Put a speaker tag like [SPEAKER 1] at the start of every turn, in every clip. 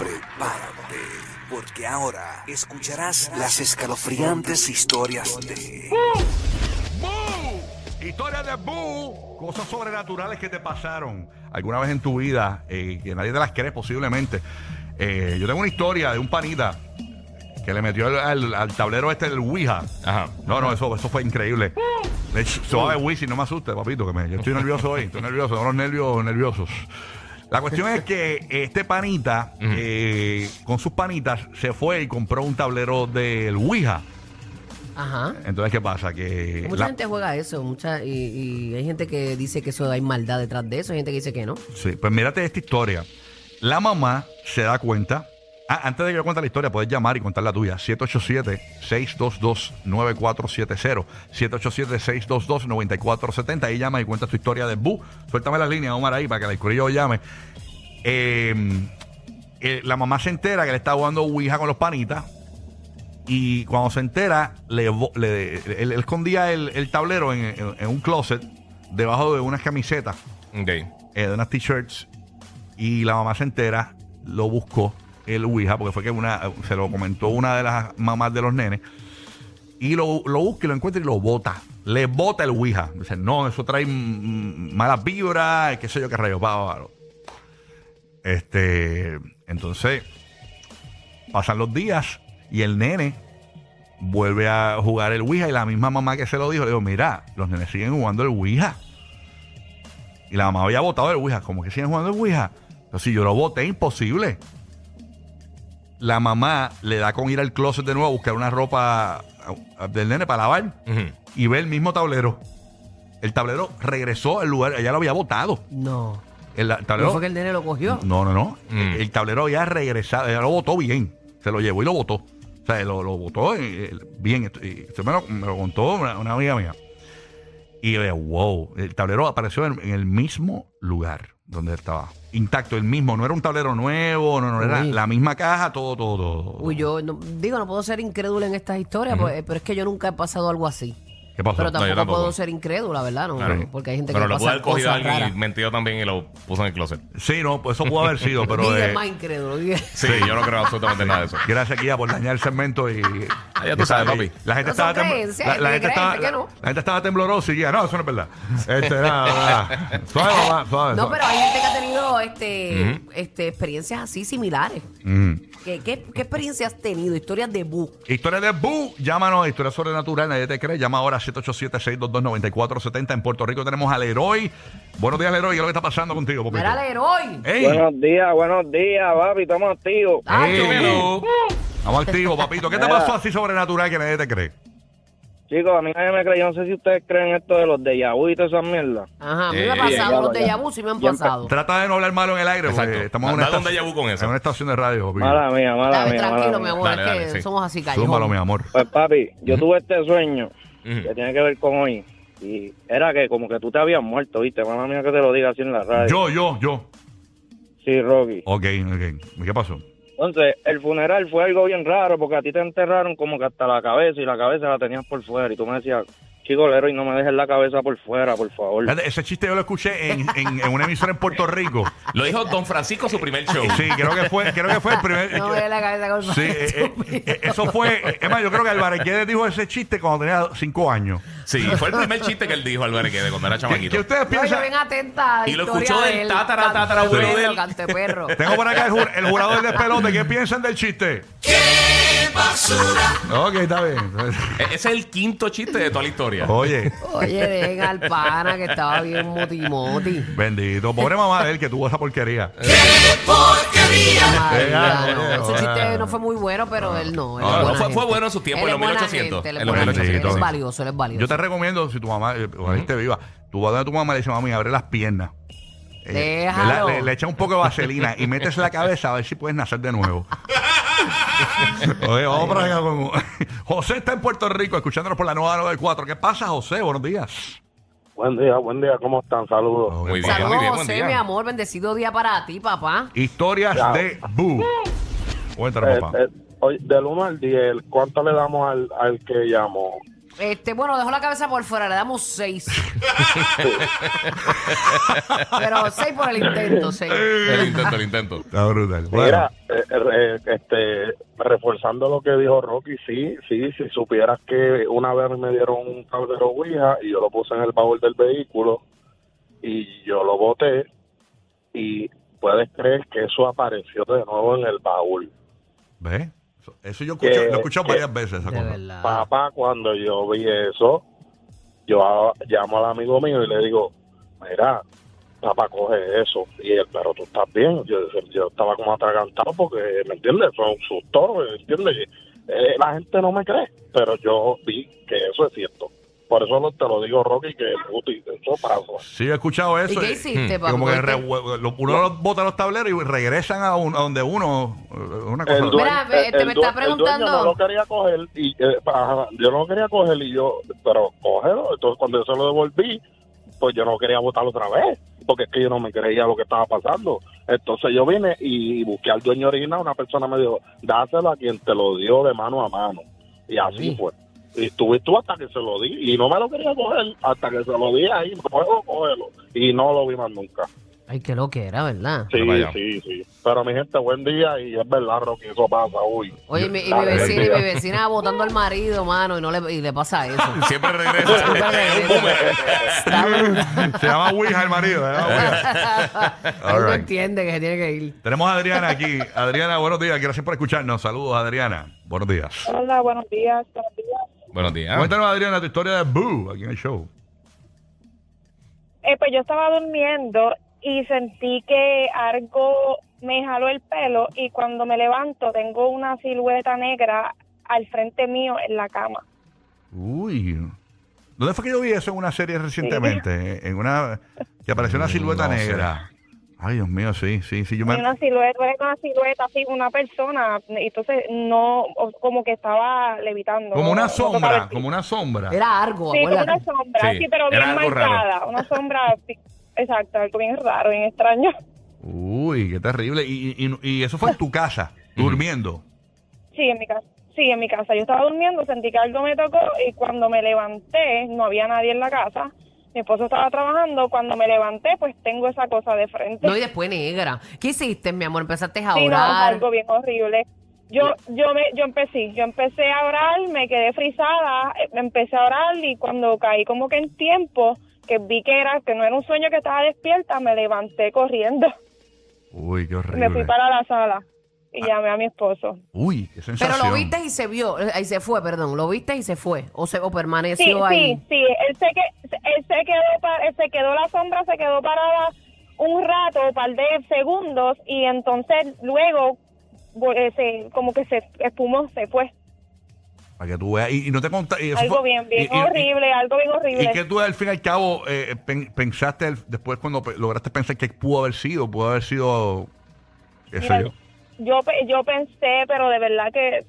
[SPEAKER 1] prepárate, porque ahora escucharás las escalofriantes historias de...
[SPEAKER 2] ¡Boo! Historia de Boo. Cosas sobrenaturales que te pasaron alguna vez en tu vida, eh, que nadie te las cree posiblemente. Eh, yo tengo una historia de un panita que le metió al, al- al tablero este del Ouija.
[SPEAKER 3] Ajá.
[SPEAKER 2] No, no, eso, eso fue increíble. Le Suave Wisin, no me asustes, papito, que me, yo estoy nervioso hoy, estoy nervioso, los nervios nerviosos. La cuestión es que este panita, eh, con sus panitas, se fue y compró un tablero del Ouija.
[SPEAKER 4] Ajá.
[SPEAKER 2] Entonces, ¿qué pasa? Que
[SPEAKER 4] Mucha
[SPEAKER 2] la-
[SPEAKER 4] gente juega eso, mucha, y, y hay gente que dice que eso hay maldad detrás de eso, hay gente que dice que no.
[SPEAKER 2] Sí, pues mírate esta historia. La mamá se da cuenta. Ah, antes de que yo cuente la historia, puedes llamar y contar la tuya. 787-622-9470. 787-622-9470. Ahí llama y cuenta tu historia de Bu. Suéltame la línea, Omar, ahí para que el curillo llame. Eh, eh, la mamá se entera que le está jugando Ouija con los panitas. Y cuando se entera, le, él, él escondía el, el tablero en, en- en un closet debajo de unas camisetas
[SPEAKER 3] Ok.
[SPEAKER 2] eh, de unas t-shirts y la mamá se entera, lo buscó el Ouija, porque fue que una se lo comentó una de las mamás de los nenes, y lo, lo busca y lo encuentra y lo bota. Le bota el Ouija. Dice, no, eso trae malas vibras, qué sé yo qué rayos. Va, va, va. Este, entonces, pasan los días y el nene vuelve a jugar el Ouija y la misma mamá que se lo dijo, le dijo, mira, los nenes siguen jugando el Ouija. Y la mamá había votado el Ouija. Como que siguen jugando el Ouija. Pero si yo lo voté, imposible. La mamá le da con ir al closet de nuevo a buscar una ropa del nene para lavar
[SPEAKER 3] Ujú.
[SPEAKER 2] y ve el mismo tablero. El tablero regresó al lugar, ella lo había votado.
[SPEAKER 4] No.
[SPEAKER 2] El tablero.
[SPEAKER 4] ¿No fue que el nene lo cogió?
[SPEAKER 2] No, no, no.
[SPEAKER 3] Mm.
[SPEAKER 2] El, el tablero había regresado, ella lo votó bien. Se lo llevó y lo votó. O sea, lo, lo votó eh, bien. Esto- y Esto me lo, me lo contó una, una amiga mía. Y yo wow, el tablero apareció en, en el mismo lugar donde estaba. Intacto, el mismo. No era un tablero nuevo, no, no era
[SPEAKER 4] Uy.
[SPEAKER 2] la misma caja, todo, todo, todo.
[SPEAKER 4] Uy, yo no- digo, no puedo ser incrédula en estas historias, pues, pero es que yo nunca he pasado algo así.
[SPEAKER 2] ¿Qué pasó?
[SPEAKER 4] Pero
[SPEAKER 3] yo
[SPEAKER 4] tampoco,
[SPEAKER 3] tampoco.
[SPEAKER 4] puedo ser incrédula, ¿verdad? No,
[SPEAKER 3] Claro.
[SPEAKER 4] Porque hay gente
[SPEAKER 3] Pero
[SPEAKER 4] que
[SPEAKER 3] lo pudo
[SPEAKER 4] pasa
[SPEAKER 3] haber cogido a
[SPEAKER 4] cosas
[SPEAKER 3] alguien
[SPEAKER 4] raras.
[SPEAKER 3] y mentido también y lo puso en el closet.
[SPEAKER 2] Sí, no, pues eso pudo haber sido, pero. Eh,
[SPEAKER 4] más incrédulo.
[SPEAKER 3] Sí, yo no creo absolutamente nada de eso.
[SPEAKER 2] Gracias, Kia, por dañar el segmento y.
[SPEAKER 3] Ah, ya tú sabes, papi.
[SPEAKER 2] La gente estaba
[SPEAKER 4] son
[SPEAKER 2] tem-
[SPEAKER 4] creencias,
[SPEAKER 2] la,
[SPEAKER 4] que
[SPEAKER 2] gente estaba,
[SPEAKER 4] que no.
[SPEAKER 2] la gente estaba temblorosa y guía, no, eso no es verdad. Este, nada, nada. Suave, mamá, suave.
[SPEAKER 4] No,
[SPEAKER 2] suave.
[SPEAKER 4] pero hay gente que ha tenido este, este, experiencias así similares.
[SPEAKER 2] Mm.
[SPEAKER 4] ¿Qué, qué, qué experiencias has tenido? Historias de bu.
[SPEAKER 2] Historia de Bu, llámanos, historia sobrenatural, nadie te cree. Llama ahora 787-622-9470. En Puerto Rico tenemos al Leroy. Buenos días, Leroy. ¿Qué es lo que está pasando contigo, papito?
[SPEAKER 4] Mira, Leroy.
[SPEAKER 2] ¡Ey!
[SPEAKER 5] Buenos días, buenos días, papi, estamos activos.
[SPEAKER 4] Ah,
[SPEAKER 2] ¡Ey!
[SPEAKER 3] Dímelo.
[SPEAKER 2] Vamos activo, papito. ¿Qué te pasó así sobrenatural que nadie te cree?
[SPEAKER 5] Chicos, a mí nadie me cree, yo no sé si ustedes creen esto de los de vu y todas esas mierdas.
[SPEAKER 4] Ajá, a mí me ha pasado.
[SPEAKER 5] ya,
[SPEAKER 4] Los de vu sí me han
[SPEAKER 5] Ya
[SPEAKER 4] pasado.
[SPEAKER 2] Trata de no hablar malo en el aire porque estamos en una,
[SPEAKER 3] un déjà vu con eso.
[SPEAKER 2] en una estación de radio, papito.
[SPEAKER 5] Mala mía, mala
[SPEAKER 4] Dale,
[SPEAKER 5] mía, mala
[SPEAKER 4] tranquilo,
[SPEAKER 5] mía.
[SPEAKER 4] mi amor,
[SPEAKER 3] Dale,
[SPEAKER 4] es que
[SPEAKER 3] dale, sí.
[SPEAKER 4] somos así
[SPEAKER 2] Zúmbalo, mi
[SPEAKER 4] callejones.
[SPEAKER 2] amor.
[SPEAKER 5] Pues papi, yo tuve este sueño Que tiene que ver con hoy. Y era que como que tú te habías muerto, ¿viste? Mala mía que te lo diga así en la radio.
[SPEAKER 2] Yo, yo, yo.
[SPEAKER 5] Sí, Rocky.
[SPEAKER 2] Ok, ok. ¿Qué pasó?
[SPEAKER 5] Entonces, el funeral fue algo bien raro porque a ti te enterraron como que hasta la cabeza y la cabeza la tenías por fuera. Y tú me decías, chico, Lero, y no me dejes la cabeza por fuera, por favor.
[SPEAKER 2] Ese chiste yo lo escuché en, en- en una emisora en Puerto Rico.
[SPEAKER 3] Lo dijo Don Francisco su primer show.
[SPEAKER 2] Sí, creo que fue, creo que fue el primer.
[SPEAKER 4] No me la cabeza con
[SPEAKER 2] Sí, eh, eh, eh, eso fue. Es más, yo creo que Álvarez Guedes dijo ese chiste cuando tenía cinco años.
[SPEAKER 3] Sí, fue el primer chiste que él dijo Álvarez Guedes cuando era
[SPEAKER 2] ¿Qué,
[SPEAKER 3] chamaquito.
[SPEAKER 2] qué ustedes
[SPEAKER 4] No, yo
[SPEAKER 2] piensan?
[SPEAKER 4] bien atenta. a la
[SPEAKER 3] Y lo escuchó del tatara, tatara, abuelo de
[SPEAKER 4] canteperro.
[SPEAKER 2] Tengo por acá el, jur- el jurador del despelote. ¿Qué piensan del chiste? Ok, está bien.
[SPEAKER 3] E- Ese es el quinto chiste de toda la historia.
[SPEAKER 2] Oye,
[SPEAKER 4] Oye, dejen al pana que estaba bien moti-moti.
[SPEAKER 2] bendito. Pobre mamá de él que tuvo esa porquería.
[SPEAKER 4] Ay, ya,
[SPEAKER 2] oye,
[SPEAKER 4] no. Ese chiste no fue muy bueno, pero él no. él
[SPEAKER 3] No,
[SPEAKER 4] es
[SPEAKER 3] no,
[SPEAKER 4] buena
[SPEAKER 3] fue- fue
[SPEAKER 4] gente.
[SPEAKER 3] bueno en su tiempo,
[SPEAKER 4] Él
[SPEAKER 3] en
[SPEAKER 4] es
[SPEAKER 3] los
[SPEAKER 4] buena
[SPEAKER 3] 1800,
[SPEAKER 4] gente, él es
[SPEAKER 3] en los
[SPEAKER 4] buena gente.
[SPEAKER 2] 1800.
[SPEAKER 4] Él es valioso, él es valioso.
[SPEAKER 2] Yo te recomiendo, si tu mamá, eh, ojalá esté viva, tú vas a tu mamá y le dices, mami, abre las piernas. Eh,
[SPEAKER 4] Déjalo.
[SPEAKER 2] Le, le, le echas un poco de vaselina y metes la cabeza a ver si puedes nacer de nuevo. Oye, vamos para acá con... José está en Puerto Rico escuchándonos por la nueva 94. ¿Qué pasa, José? Buenos días.
[SPEAKER 6] Buen día, buen día, ¿cómo están? Saludos.
[SPEAKER 3] Muy bien,
[SPEAKER 4] Saludos,
[SPEAKER 3] muy bien, buen
[SPEAKER 4] José,
[SPEAKER 3] día.
[SPEAKER 4] mi amor. Bendecido día para ti, papá.
[SPEAKER 2] Historias
[SPEAKER 6] Ya.
[SPEAKER 2] de Boo. Cuéntanos,
[SPEAKER 6] Eh,
[SPEAKER 2] papá.
[SPEAKER 6] eh, oye, del 1 al 10, ¿cuánto le damos al, al que llamó?
[SPEAKER 4] Este, bueno, dejó la cabeza por fuera, le damos seis. Pero seis por el intento, seis.
[SPEAKER 3] El intento, el intento.
[SPEAKER 2] Está brutal.
[SPEAKER 6] Mira, eh, eh, este, reforzando lo que dijo Rocky, sí, sí, si supieras que una vez me dieron un tablero Ouija y yo lo puse en el baúl del vehículo y yo lo boté y puedes creer que eso apareció de nuevo en el baúl.
[SPEAKER 2] ¿Ves? Eso, eso yo escucho,
[SPEAKER 6] Que-
[SPEAKER 2] lo he escuchado
[SPEAKER 6] que-
[SPEAKER 2] varias veces. Esa cosa.
[SPEAKER 6] Papá, cuando yo vi eso, yo a- llamo al amigo mío y le digo, mira, papá, coge eso. Y él, pero tú estás bien. Yo, yo estaba como atragantado porque, ¿me entiendes? Fue un susto, ¿me entiendes? Eh, la gente no me cree, pero yo vi que eso es cierto. Por eso lo- te lo digo, Rocky, que puti, eso pasó.
[SPEAKER 2] Sí, he escuchado
[SPEAKER 4] ¿Y
[SPEAKER 2] eso.
[SPEAKER 4] qué
[SPEAKER 2] eh,
[SPEAKER 4] hiciste, papá?
[SPEAKER 2] como que re- lo- uno los bota los tableros y regresan a, un- a donde uno. eh, Una cosa.
[SPEAKER 6] El dueño,
[SPEAKER 4] Mira, ve,
[SPEAKER 6] el-
[SPEAKER 4] te
[SPEAKER 6] el
[SPEAKER 4] me está preguntando.
[SPEAKER 6] no lo quería coger y eh, ajá, yo no lo quería coger y yo, pero cógelo. Entonces cuando yo se lo devolví, pues yo no quería votarlo otra vez, porque es que yo no me creía lo que estaba pasando. Entonces yo vine y busqué al dueño original, una persona me dijo, dáselo a quien te lo dio de mano a mano. Y así
[SPEAKER 4] Sí.
[SPEAKER 6] fue. Y estuve tú hasta que se lo di, y no me lo quería coger, hasta que se lo di ahí, puedo cógelo. Y no lo vi más nunca.
[SPEAKER 4] Ay, qué lo que era, ¿verdad?
[SPEAKER 6] Sí, sí, sí. Pero mi gente, buen día, y es verdad, Rocky, eso pasa, uy.
[SPEAKER 4] Oye, mi, y mi vecina, y mi vecina votando al marido, mano, y no le, y le pasa eso.
[SPEAKER 3] Siempre regresa.
[SPEAKER 4] Siempre.
[SPEAKER 2] Se llama Ouija el marido. se llama Ouija.
[SPEAKER 4] Él no
[SPEAKER 2] right.
[SPEAKER 4] entiende que se tiene que ir.
[SPEAKER 2] Tenemos a Adriana aquí. Adriana, buenos días. Gracias por escucharnos. Saludos, Adriana. Buenos días.
[SPEAKER 7] Hola, buenos días. Buenos días.
[SPEAKER 3] Buenos días.
[SPEAKER 2] Cuéntanos, Adriana, tu historia de Boo aquí en el show.
[SPEAKER 7] Eh, pues yo estaba durmiendo y sentí que algo me jaló el pelo y cuando me levanto tengo una silueta negra al frente mío en la cama.
[SPEAKER 2] Uy. ¿Dónde fue que yo vi eso en una serie recientemente? En una. Que apareció una silueta
[SPEAKER 3] No
[SPEAKER 2] negra. Ay, Dios mío, sí, sí, sí. Yo me.
[SPEAKER 7] Una silueta, una silueta así, una persona, y entonces no, como que estaba levitando.
[SPEAKER 2] Como
[SPEAKER 7] no-
[SPEAKER 2] una sombra, como una sombra.
[SPEAKER 4] Era algo,
[SPEAKER 7] Sí, como una sombra,
[SPEAKER 3] Sí,
[SPEAKER 7] sí, pero
[SPEAKER 3] era
[SPEAKER 7] bien
[SPEAKER 3] raro.
[SPEAKER 7] marcada, una sombra, exacto, algo bien raro, bien extraño.
[SPEAKER 2] Uy, qué terrible. Y, y, y eso fue en tu casa, durmiendo.
[SPEAKER 7] Sí, en mi casa. Sí, en mi casa. Yo estaba durmiendo, sentí que algo me tocó y cuando me levanté, no había nadie en la casa. Mi esposo estaba trabajando. Cuando me levanté, pues tengo esa cosa de frente.
[SPEAKER 4] No, y después negra. ¿Qué hiciste, mi amor? Empezaste a
[SPEAKER 7] Sí, no,
[SPEAKER 4] orar.
[SPEAKER 7] algo bien horrible. Yo, yo, me, yo empecé, yo empecé a orar, me quedé frisada, eh, empecé a orar y cuando caí como que en tiempo, que vi que era, que no era un sueño que estaba despierta, me levanté corriendo.
[SPEAKER 2] Uy, qué
[SPEAKER 7] Me
[SPEAKER 2] horrible.
[SPEAKER 7] fui para la sala y llamé a mi esposo.
[SPEAKER 2] Uy, qué
[SPEAKER 4] Pero
[SPEAKER 2] sensación.
[SPEAKER 4] lo viste y se vio, eh, y se fue, perdón, lo viste y se fue, o se o
[SPEAKER 7] Sí,
[SPEAKER 4] permaneció ahí.
[SPEAKER 7] sí, sí, él se, que, él se quedó, pa- él se quedó la sombra, se quedó parada un rato, un par de segundos, y entonces luego eh, se, como que se espumó, se fue.
[SPEAKER 2] Para que tú veas. Y, y no te contaste.
[SPEAKER 7] Algo bien, bien horrible, algo bien horrible.
[SPEAKER 2] Y que tú al fin y al cabo eh, pen- pensaste el- después cuando pe- lograste pensar que pudo haber sido, pudo haber sido, qué sé
[SPEAKER 7] Mira,
[SPEAKER 2] yo.
[SPEAKER 7] Yo, pe- yo pensé, pero de verdad que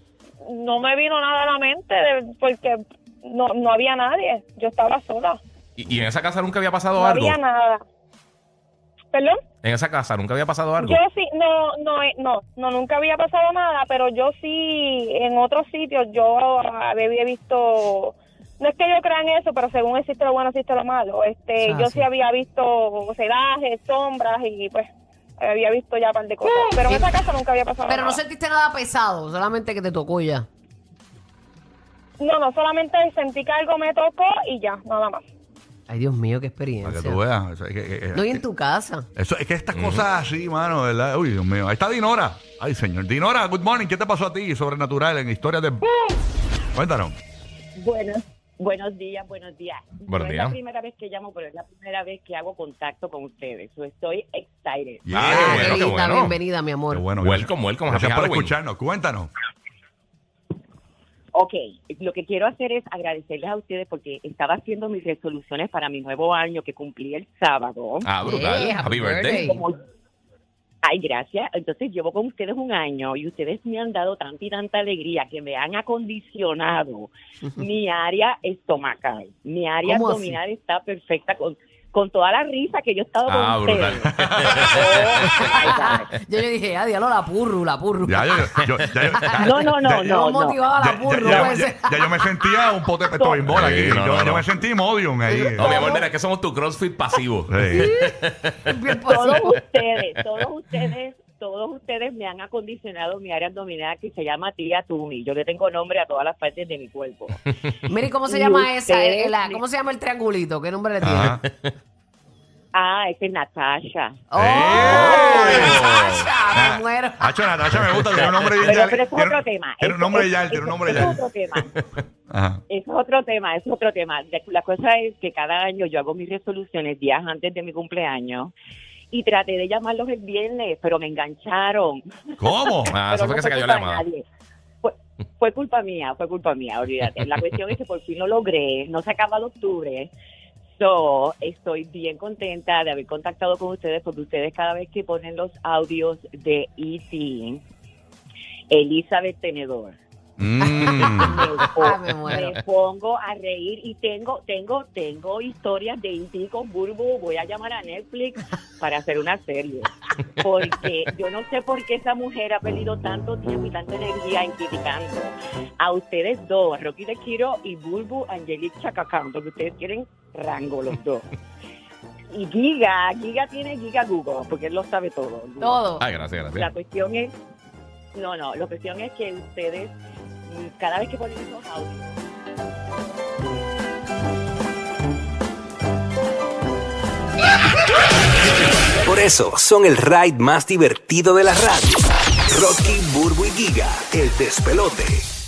[SPEAKER 7] no me vino nada a la mente, de- porque no, no había nadie, yo estaba sola,
[SPEAKER 3] Y, y en esa casa nunca había pasado
[SPEAKER 7] no
[SPEAKER 3] algo.
[SPEAKER 7] había nada. ¿Perdón?
[SPEAKER 3] En esa casa nunca había pasado algo.
[SPEAKER 7] Yo sí, no, no, eh, no, no, nunca había pasado nada, pero yo sí, en otros sitios, yo había visto, no es que yo crea en eso, pero según existe lo bueno, existe lo malo. Este,
[SPEAKER 4] Ah,
[SPEAKER 7] yo
[SPEAKER 4] sí.
[SPEAKER 7] sí había visto celajes, sombras y pues había visto ya un par de cosas, pero en esa casa nunca había pasado
[SPEAKER 4] Pero no
[SPEAKER 7] nada.
[SPEAKER 4] sentiste nada pesado, solamente que te tocó ya.
[SPEAKER 7] No, no, solamente sentí que algo me tocó y ya, nada más.
[SPEAKER 4] Ay, Dios mío, qué
[SPEAKER 2] Para que
[SPEAKER 4] experiencia.
[SPEAKER 2] tú veas. Eso es que, que-
[SPEAKER 4] No, y en tu casa.
[SPEAKER 2] eso, es que estas cosas así, mano, ¿verdad? Uy, Dios mío. Ahí está Dinora. Ay, señor. Dinora, good morning. ¿Qué te pasó a ti sobrenatural en historia de... Cuéntanos.
[SPEAKER 8] Buenos, buenos días, buenos días.
[SPEAKER 3] Buenos
[SPEAKER 8] no
[SPEAKER 3] días.
[SPEAKER 8] es la primera vez que llamo, pero es la primera vez que hago contacto con ustedes. So, estoy excited.
[SPEAKER 2] Yeah.
[SPEAKER 3] Ah, qué bueno,
[SPEAKER 4] qué
[SPEAKER 3] qué
[SPEAKER 4] linda,
[SPEAKER 3] bueno.
[SPEAKER 4] bienvenida, mi amor.
[SPEAKER 2] Qué bueno.
[SPEAKER 3] Welcome, welcome.
[SPEAKER 2] Gracias
[SPEAKER 3] Happy
[SPEAKER 2] por
[SPEAKER 3] Halloween.
[SPEAKER 2] escucharnos. Cuéntanos.
[SPEAKER 8] Ok, lo que quiero hacer es agradecerles a ustedes porque estaba haciendo mis resoluciones para mi nuevo año que cumplí el sábado.
[SPEAKER 3] Ah, brutal. Happy birthday.
[SPEAKER 8] Como- Ay, gracias. Entonces llevo con ustedes un año y ustedes me han dado tanta y tanta alegría que me han acondicionado mi área estomacal. Mi área abdominal está perfecta. Con, con toda la risa que yo he estado
[SPEAKER 3] Ah,
[SPEAKER 8] con
[SPEAKER 3] brutal.
[SPEAKER 8] ustedes.
[SPEAKER 4] Yo le dije, ah, diablo, la purru, la purru.
[SPEAKER 2] Ya, yo, yo, ya, yo- ya-
[SPEAKER 8] No, no, no,
[SPEAKER 2] ya-
[SPEAKER 8] no,
[SPEAKER 4] Yo
[SPEAKER 8] no.
[SPEAKER 4] la purru,
[SPEAKER 2] ya-
[SPEAKER 4] puede
[SPEAKER 2] ya- yo me sentía un pote de pesto bimbol aquí.
[SPEAKER 3] No,
[SPEAKER 2] yo,
[SPEAKER 3] no,
[SPEAKER 2] yo
[SPEAKER 3] no.
[SPEAKER 2] me sentí modium ahí.
[SPEAKER 3] No, mi amor, mira, es que somos tu CrossFit pasivo.
[SPEAKER 2] Sí.
[SPEAKER 8] Todos ustedes, todos ustedes, todos ustedes me han acondicionado mi área abdominal que se llama tía Tumi. Yo le tengo nombre a todas las partes de mi cuerpo.
[SPEAKER 4] Mire, ¿cómo se
[SPEAKER 8] Y
[SPEAKER 4] llama esa?
[SPEAKER 8] ustedes
[SPEAKER 4] El- la-
[SPEAKER 8] me-
[SPEAKER 4] ¿Cómo se llama el triangulito? ¿Qué nombre le tiene?
[SPEAKER 2] Ajá.
[SPEAKER 8] Ah, esa es Natasha.
[SPEAKER 4] ¡Oh!
[SPEAKER 2] ¡Eh!
[SPEAKER 4] Natasha,
[SPEAKER 2] Ah,
[SPEAKER 4] me muero.
[SPEAKER 2] Hacho, Natasha me gusta, tiene un nombre bien
[SPEAKER 8] Pero, pero eso es
[SPEAKER 2] tiene-
[SPEAKER 8] otro tema.
[SPEAKER 2] Tiene un
[SPEAKER 8] Eso-
[SPEAKER 2] nombre
[SPEAKER 8] eso-
[SPEAKER 2] ya, tiene un nombre
[SPEAKER 8] eso
[SPEAKER 2] ya.
[SPEAKER 8] es otro tema.
[SPEAKER 2] Ajá.
[SPEAKER 8] Es otro tema, es otro tema. La cosa es que cada año yo hago mis resoluciones días antes de mi cumpleaños y traté de llamarlos el viernes, pero me engancharon.
[SPEAKER 2] ¿Cómo?
[SPEAKER 3] Ah, eso fue
[SPEAKER 8] no
[SPEAKER 3] que se cayó
[SPEAKER 8] culpa
[SPEAKER 3] la llamada.
[SPEAKER 8] Fue, fue culpa mía, fue culpa mía, olvídate. La cuestión es que por fin lo logré, no se acaba de octubre. So, estoy bien contenta de haber contactado con ustedes porque ustedes cada vez que ponen los audios de E.T., Elizabeth Tenedor,
[SPEAKER 2] Mm.
[SPEAKER 8] me,
[SPEAKER 4] muero.
[SPEAKER 8] pongo a reír y tengo tengo tengo historias de con Burbu. Voy a llamar a Netflix para hacer una serie. Porque yo no sé por qué esa mujer ha perdido tanto tiempo y tanta energía en criticando a ustedes dos, Rocky de Kiro y Burbu Angelique Chacacán, porque ustedes tienen rango los dos. Y Giga, Giga tiene Giga Google, porque él lo sabe todo.
[SPEAKER 4] Todo.
[SPEAKER 3] Ay, gracias,
[SPEAKER 8] La
[SPEAKER 3] gracias.
[SPEAKER 8] cuestión es, no, no, la cuestión es que ustedes, cada vez que ponen esos audios,
[SPEAKER 1] Por eso son el ride más divertido de la radio. Rocky, Burbu y Giga, el despelote.